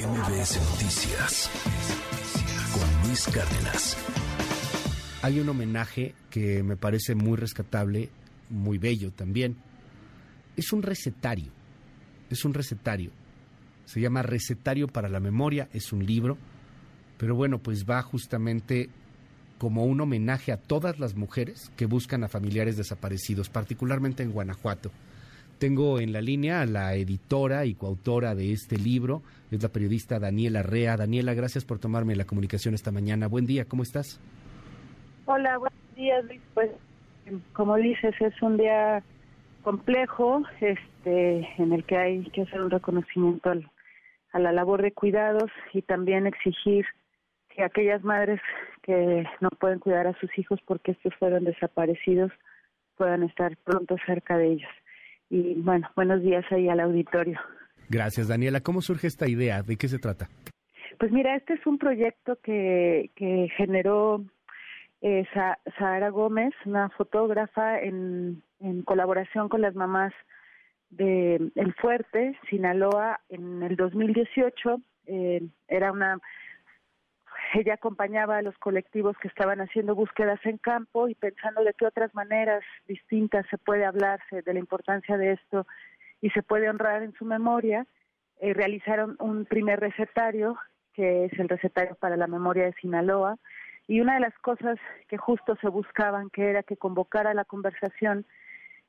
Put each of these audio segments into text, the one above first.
MBS Noticias con Luis Cárdenas. Hay un homenaje que me parece muy rescatable, muy bello también. Es un recetario, es un recetario. Se llama Recetario para la Memoria, es un libro, pero bueno, pues va justamente como un homenaje a todas las mujeres que buscan a familiares desaparecidos, particularmente en Guanajuato. Tengo en la línea a la editora y coautora de este libro, es la periodista Daniela Rea. Daniela, gracias por tomarme la comunicación esta mañana. Buen día, ¿cómo estás? Hola, buenos días, Luis. Pues, como dices, es un día complejo, este, en el que hay que hacer un reconocimiento a la labor de cuidados y también exigir que aquellas madres que no pueden cuidar a sus hijos porque estos fueron desaparecidos puedan estar pronto cerca de ellos. Y bueno, buenos días ahí al auditorio. Gracias, Daniela. ¿Cómo surge esta idea? ¿De qué se trata? Pues mira, este es un proyecto que, que generó eh, Sara Gómez, una fotógrafa, en, en colaboración con las mamás de El Fuerte, Sinaloa, en el 2018. Eh, era una ella acompañaba a los colectivos que estaban haciendo búsquedas en campo y pensando de qué otras maneras distintas se puede hablarse de la importancia de esto y se puede honrar en su memoria, eh, realizaron un primer recetario, que es el recetario para la memoria de Sinaloa, y una de las cosas que justo se buscaban, que era que convocara la conversación,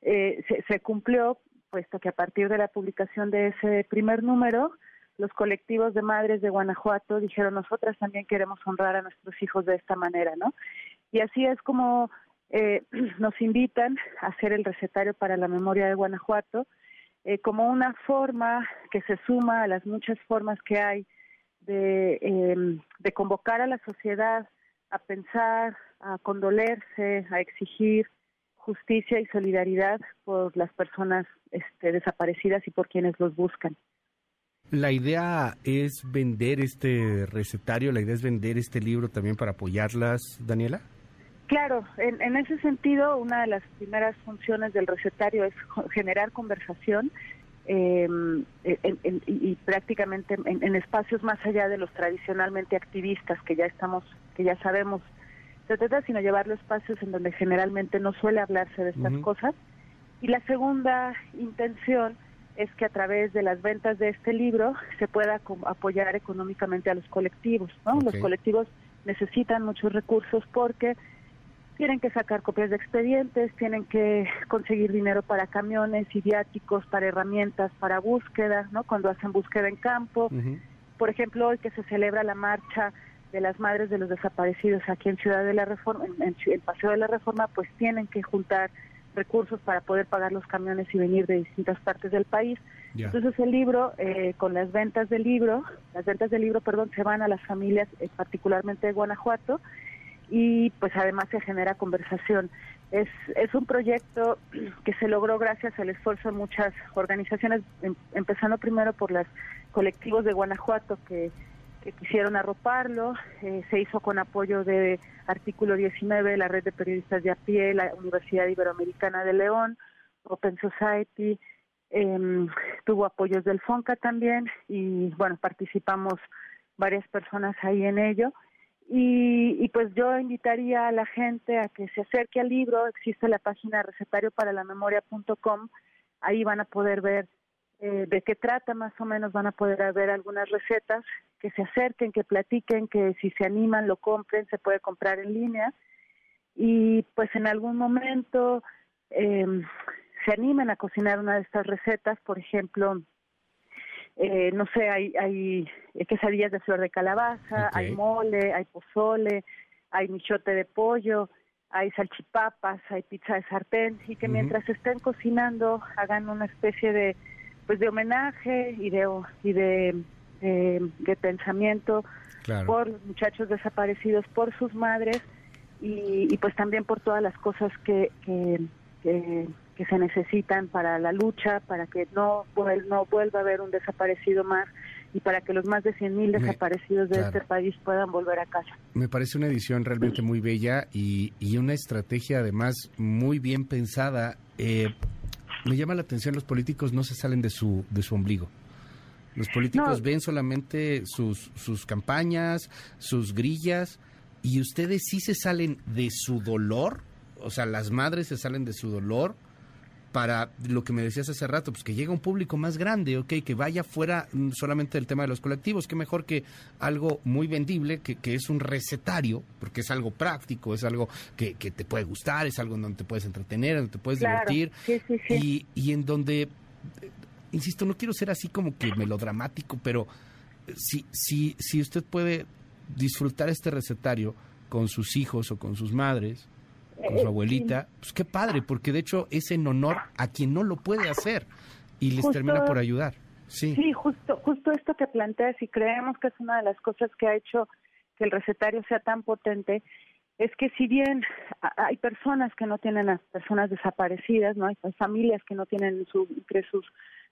eh, se, se cumplió, puesto que a partir de la publicación de ese primer número, los colectivos de madres de Guanajuato dijeron, nosotras también queremos honrar a nuestros hijos de esta manera, ¿no? Y así es como eh, nos invitan a hacer el recetario para la memoria de Guanajuato, eh, como una forma que se suma a las muchas formas que hay de, eh, de convocar a la sociedad a pensar, a condolerse, a exigir justicia y solidaridad por las personas este, desaparecidas y por quienes los buscan. La idea es vender este recetario, la idea es vender este libro también para apoyarlas, Daniela. Claro, en, ese sentido, una de las primeras funciones del recetario es generar conversación em, y prácticamente en, espacios más allá de los tradicionalmente activistas que ya estamos, que ya sabemos se trata sino llevarlo a espacios en donde generalmente no suele hablarse de estas cosas. Y la segunda intención es que a través de las ventas de este libro se pueda apoyar económicamente a los colectivos. ¿no? Los colectivos necesitan muchos recursos porque tienen que sacar copias de expedientes, tienen que conseguir dinero para camiones y viáticos, para herramientas, para búsqueda, ¿no? Cuando hacen búsqueda en campo. Por ejemplo, hoy que se celebra la marcha de las madres de los desaparecidos aquí en Ciudad de la Reforma, en, el Paseo de la Reforma, pues tienen que juntar recursos para poder pagar los camiones y venir de distintas partes del país. Entonces el libro, eh, con las ventas del libro, las ventas del libro, perdón, se van a las familias, eh, particularmente de Guanajuato, y pues además se genera conversación. Es, es un proyecto que se logró gracias al esfuerzo de muchas organizaciones, em, empezando primero por los colectivos de Guanajuato que que quisieron arroparlo. Eh, se hizo con apoyo de Artículo 19, la red de periodistas de a pie, la Universidad Iberoamericana de León, Open Society, em, tuvo apoyos del FONCA también y bueno, participamos varias personas ahí en ello. Y, y, pues yo invitaría a la gente a que se acerque al libro, existe la página recetario para la memoria.com, ahí van a poder ver eh, de qué trata más o menos, van a poder ver algunas recetas, que se acerquen, que platiquen, que si se animan lo compren, se puede comprar en línea. Y pues en algún momento eh, se animen a cocinar una de estas recetas, por ejemplo, eh, no sé, hay, hay quesadillas de flor de calabaza, hay mole, hay pozole, hay michote de pollo, hay salchipapas, hay pizza de sartén y que mientras estén cocinando hagan una especie de pues de homenaje y de y de, de, pensamiento por los muchachos desaparecidos, por sus madres y, pues también por todas las cosas que, que, que, se necesitan para la lucha, para que no, no vuelva a haber un desaparecido más y para que los más de 100.000 desaparecidos de este país puedan volver a casa. Me parece una edición realmente muy bella y, y una estrategia además muy bien pensada. Eh, me llama la atención, los políticos no se salen de su, de su ombligo. Los políticos ven solamente sus, sus campañas, sus grillas, y ustedes sí se salen de su dolor, o sea, las madres se salen de su dolor para lo que me decías hace rato, pues que llega un público más grande, ok, que vaya fuera mm, solamente del tema de los colectivos, que mejor que algo muy vendible, que, que es un recetario, porque es algo práctico, es algo que, que, te puede gustar, es algo en donde te puedes entretener, en donde te puedes divertir, Y, y en donde, eh, insisto, no quiero ser así como que melodramático, pero si, si, si usted puede disfrutar este recetario con sus hijos o con sus madres, con su abuelita, pues qué padre, porque de hecho es en honor a quien no lo puede hacer y les termina por ayudar. Sí. sí, justo, justo esto que planteas y creemos que es una de las cosas que ha hecho que el recetario sea tan potente, es que si bien hay personas que no tienen a personas desaparecidas, no hay familias que no tienen su, entre sus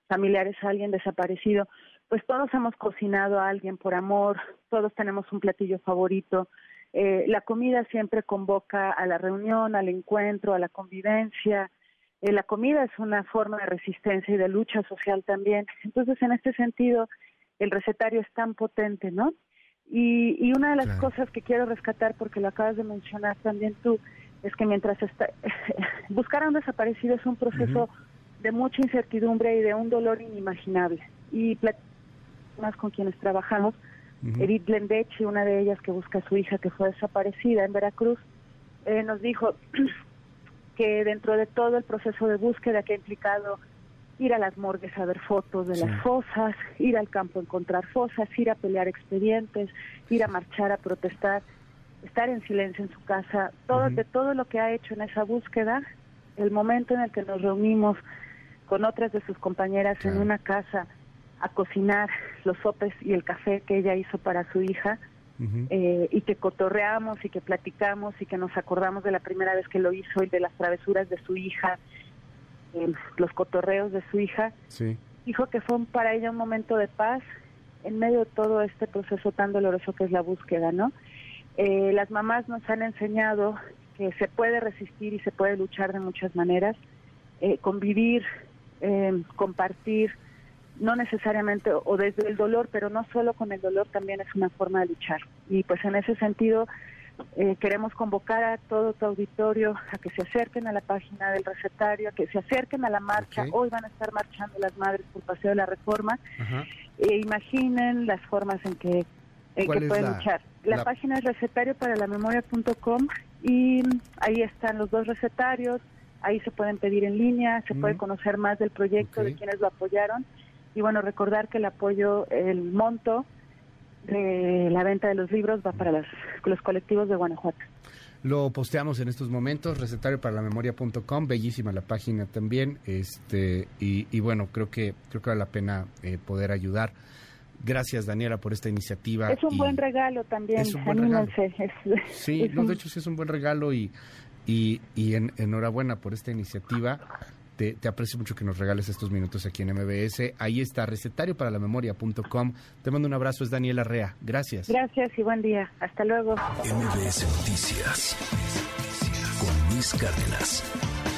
familiares a alguien desaparecido, pues todos hemos cocinado a alguien por amor, todos tenemos un platillo favorito, eh, la comida siempre convoca a la reunión, al encuentro, a la convivencia. Eh, la comida es una forma de resistencia y de lucha social también. Entonces, en este sentido, el recetario es tan potente, ¿no? Y, una de las cosas que quiero rescatar, porque lo acabas de mencionar también tú, es que mientras está, buscar a un desaparecido es un proceso de mucha incertidumbre y de un dolor inimaginable. Y más con quienes trabajamos, Edith Lendechi, una de ellas que busca a su hija que fue desaparecida en Veracruz, eh, nos dijo que dentro de todo el proceso de búsqueda que ha implicado ir a las morgues a ver fotos de las fosas, ir al campo a encontrar fosas, ir a pelear expedientes, ir a marchar a protestar, estar en silencio en su casa, todo de todo lo que ha hecho en esa búsqueda, el momento en el que nos reunimos con otras de sus compañeras en una casa a cocinar los sopes y el café que ella hizo para su hija eh, y que cotorreamos y que platicamos y que nos acordamos de la primera vez que lo hizo y de las travesuras de su hija, eh, los cotorreos de su hija. Dijo que fue para ella un momento de paz en medio de todo este proceso tan doloroso que es la búsqueda, ¿no? Eh, las mamás nos han enseñado que se puede resistir y se puede luchar de muchas maneras, convivir, compartir, no necesariamente o desde el dolor, pero no solo con el dolor también es una forma de luchar. Y pues en ese sentido eh, queremos convocar a todo tu auditorio a que se acerquen a la página del recetario, a que se acerquen a la marcha. Hoy van a estar marchando las madres por Paseo de la Reforma. E imaginen las formas en que, pueden luchar. La, página es recetario para la memoria.com y ahí están los dos recetarios. Ahí se pueden pedir en línea, se puede conocer más del proyecto, de quienes lo apoyaron y bueno, recordar que el apoyo, el monto de la venta de los libros va para los colectivos de Guanajuato. Lo posteamos en estos momentos, recetario para la memoria.com, bellísima la página también, este y, bueno, creo que creo que vale la pena eh, poder ayudar. Gracias Daniela por esta iniciativa. Es un buen regalo también. Es un buen regalo. sí, de hecho sí es un buen regalo y, y, y en, enhorabuena por esta iniciativa. Te, aprecio mucho que nos regales estos minutos aquí en MBS. Ahí está, recetario para la memoria.com. Te mando un abrazo, es Daniela Rea. Gracias. Gracias y buen día. Hasta luego. MBS Noticias con Luis Cárdenas.